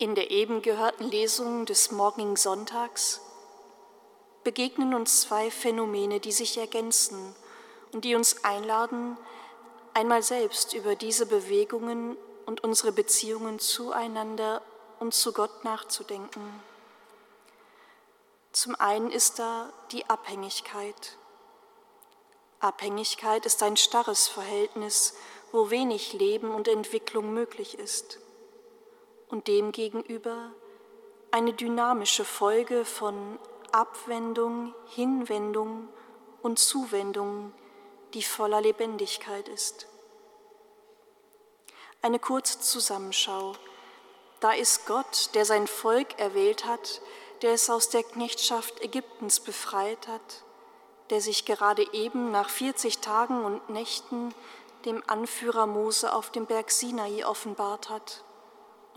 In der eben gehörten Lesung des morgigen Sonntags begegnen uns zwei Phänomene, die sich ergänzen und die uns einladen, einmal selbst über diese Bewegungen und unsere Beziehungen zueinander und zu Gott nachzudenken. Zum einen ist da die Abhängigkeit. Abhängigkeit ist ein starres Verhältnis, wo wenig Leben und Entwicklung möglich ist und demgegenüber eine dynamische Folge von Abwendung, Hinwendung und Zuwendung, die voller Lebendigkeit ist. Eine kurze Zusammenschau. Da ist Gott, der sein Volk erwählt hat, der es aus der Knechtschaft Ägyptens befreit hat, der sich gerade eben nach 40 Tagen und Nächten dem Anführer Mose auf dem Berg Sinai offenbart hat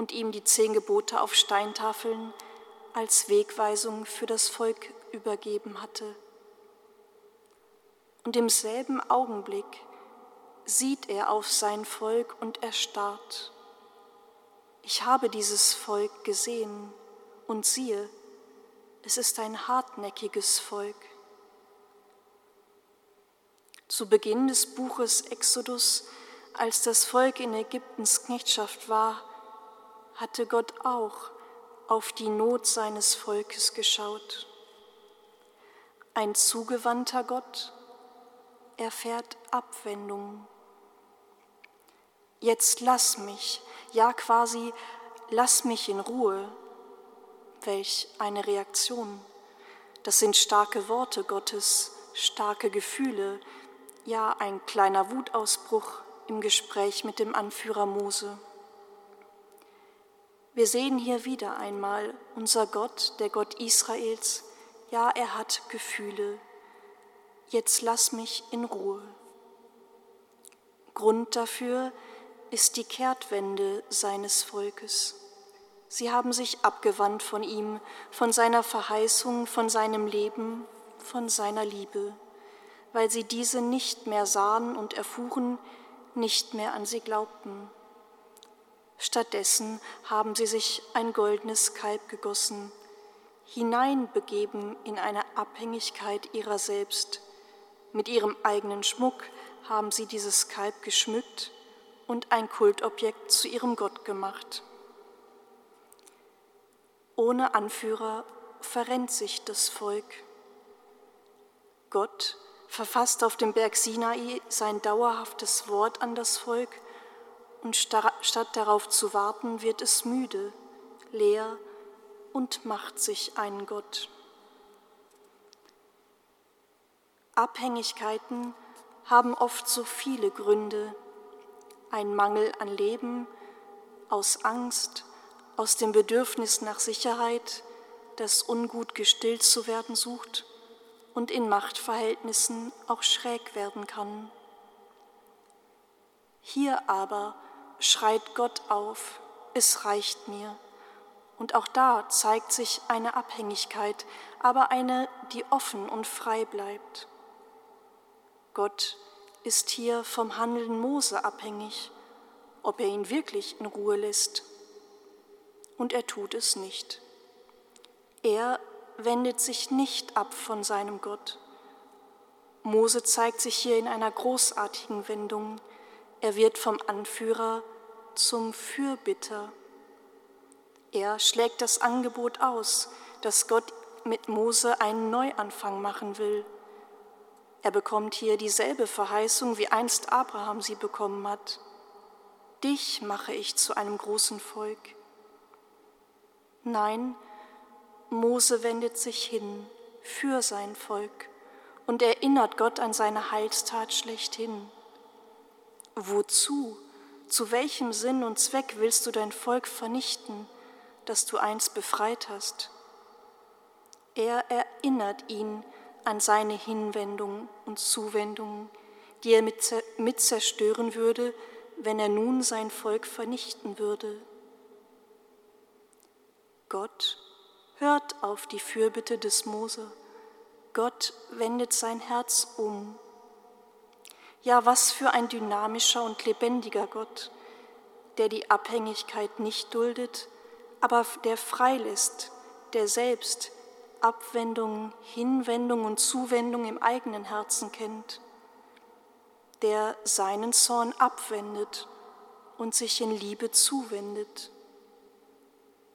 und ihm die zehn Gebote auf Steintafeln als Wegweisung für das Volk übergeben hatte. Und im selben Augenblick sieht er auf sein Volk und erstarrt. Ich habe dieses Volk gesehen und siehe, es ist ein hartnäckiges Volk. Zu Beginn des Buches Exodus, als das Volk in Ägyptens Knechtschaft war, hatte Gott auch auf die Not seines Volkes geschaut. Ein zugewandter Gott erfährt Abwendung. Jetzt lass mich, ja quasi lass mich in Ruhe. Welch eine Reaktion. Das sind starke Worte Gottes, starke Gefühle, ja ein kleiner Wutausbruch im Gespräch mit dem Anführer Mose. Wir sehen hier wieder einmal unser Gott, der Gott Israels. Ja, er hat Gefühle. Jetzt lass mich in Ruhe. Grund dafür ist die Kehrtwende seines Volkes. Sie haben sich abgewandt von ihm, von seiner Verheißung, von seinem Leben, von seiner Liebe, weil sie diese nicht mehr sahen und erfuhren, nicht mehr an sie glaubten. Stattdessen haben sie sich ein goldenes Kalb gegossen, hineinbegeben in eine Abhängigkeit ihrer selbst. Mit ihrem eigenen Schmuck haben sie dieses Kalb geschmückt und ein Kultobjekt zu ihrem Gott gemacht. Ohne Anführer verrennt sich das Volk. Gott verfasst auf dem Berg Sinai sein dauerhaftes Wort an das Volk und statt darauf zu warten, wird es müde, leer und macht sich einen Gott. Abhängigkeiten haben oft so viele Gründe. Ein Mangel an Leben, aus Angst, aus dem Bedürfnis nach Sicherheit, das ungut gestillt zu werden sucht und in Machtverhältnissen auch schräg werden kann. Hier aber schreit Gott auf, es reicht mir. Und auch da zeigt sich eine Abhängigkeit, aber eine, die offen und frei bleibt. Gott ist hier vom Handeln Mose abhängig, ob er ihn wirklich in Ruhe lässt. Und er tut es nicht. Er wendet sich nicht ab von seinem Gott. Mose zeigt sich hier in einer großartigen Wendung. Er wird vom Anführer zum Fürbitter. Er schlägt das Angebot aus, dass Gott mit Mose einen Neuanfang machen will. Er bekommt hier dieselbe Verheißung, wie einst Abraham sie bekommen hat. Dich mache ich zu einem großen Volk. Nein, Mose wendet sich hin für sein Volk und erinnert Gott an seine Heilstat schlechthin. Wozu? Zu welchem Sinn und Zweck willst du dein Volk vernichten, das du einst befreit hast? Er erinnert ihn an seine Hinwendung und Zuwendung, die er mit zerstören würde, wenn er nun sein Volk vernichten würde. Gott hört auf die Fürbitte des Mose. Gott wendet sein Herz um ja, was für ein dynamischer und lebendiger Gott, der die Abhängigkeit nicht duldet, aber der freilässt, der selbst Abwendung, Hinwendung und Zuwendung im eigenen Herzen kennt, der seinen Zorn abwendet und sich in Liebe zuwendet.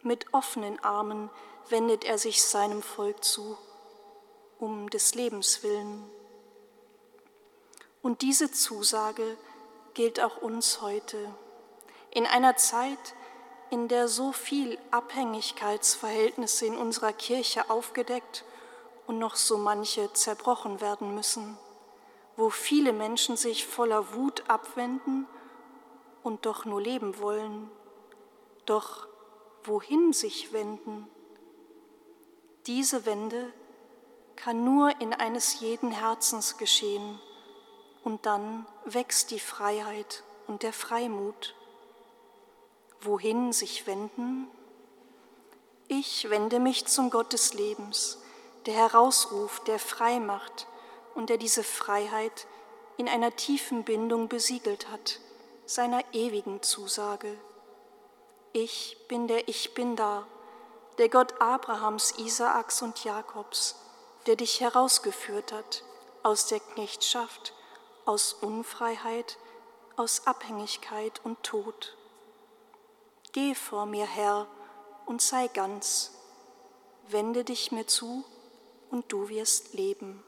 Mit offenen Armen wendet er sich seinem Volk zu, um des Lebens willen. Und diese Zusage gilt auch uns heute. In einer Zeit, in der so viel Abhängigkeitsverhältnisse in unserer Kirche aufgedeckt und noch so manche zerbrochen werden müssen, wo viele Menschen sich voller Wut abwenden und doch nur leben wollen, doch wohin sich wenden? Diese Wende kann nur in eines jeden Herzens geschehen und dann wächst die Freiheit und der Freimut wohin sich wenden? Ich wende mich zum Gott des Lebens, der herausruft, der frei macht und der diese Freiheit in einer tiefen Bindung besiegelt hat, seiner ewigen Zusage. Ich bin der Ich bin da, der Gott Abrahams, Isaaks und Jakobs, der dich herausgeführt hat aus der Knechtschaft, aus Unfreiheit, aus Abhängigkeit und Tod. Geh vor mir, Herr, und sei ganz, wende dich mir zu, und du wirst leben.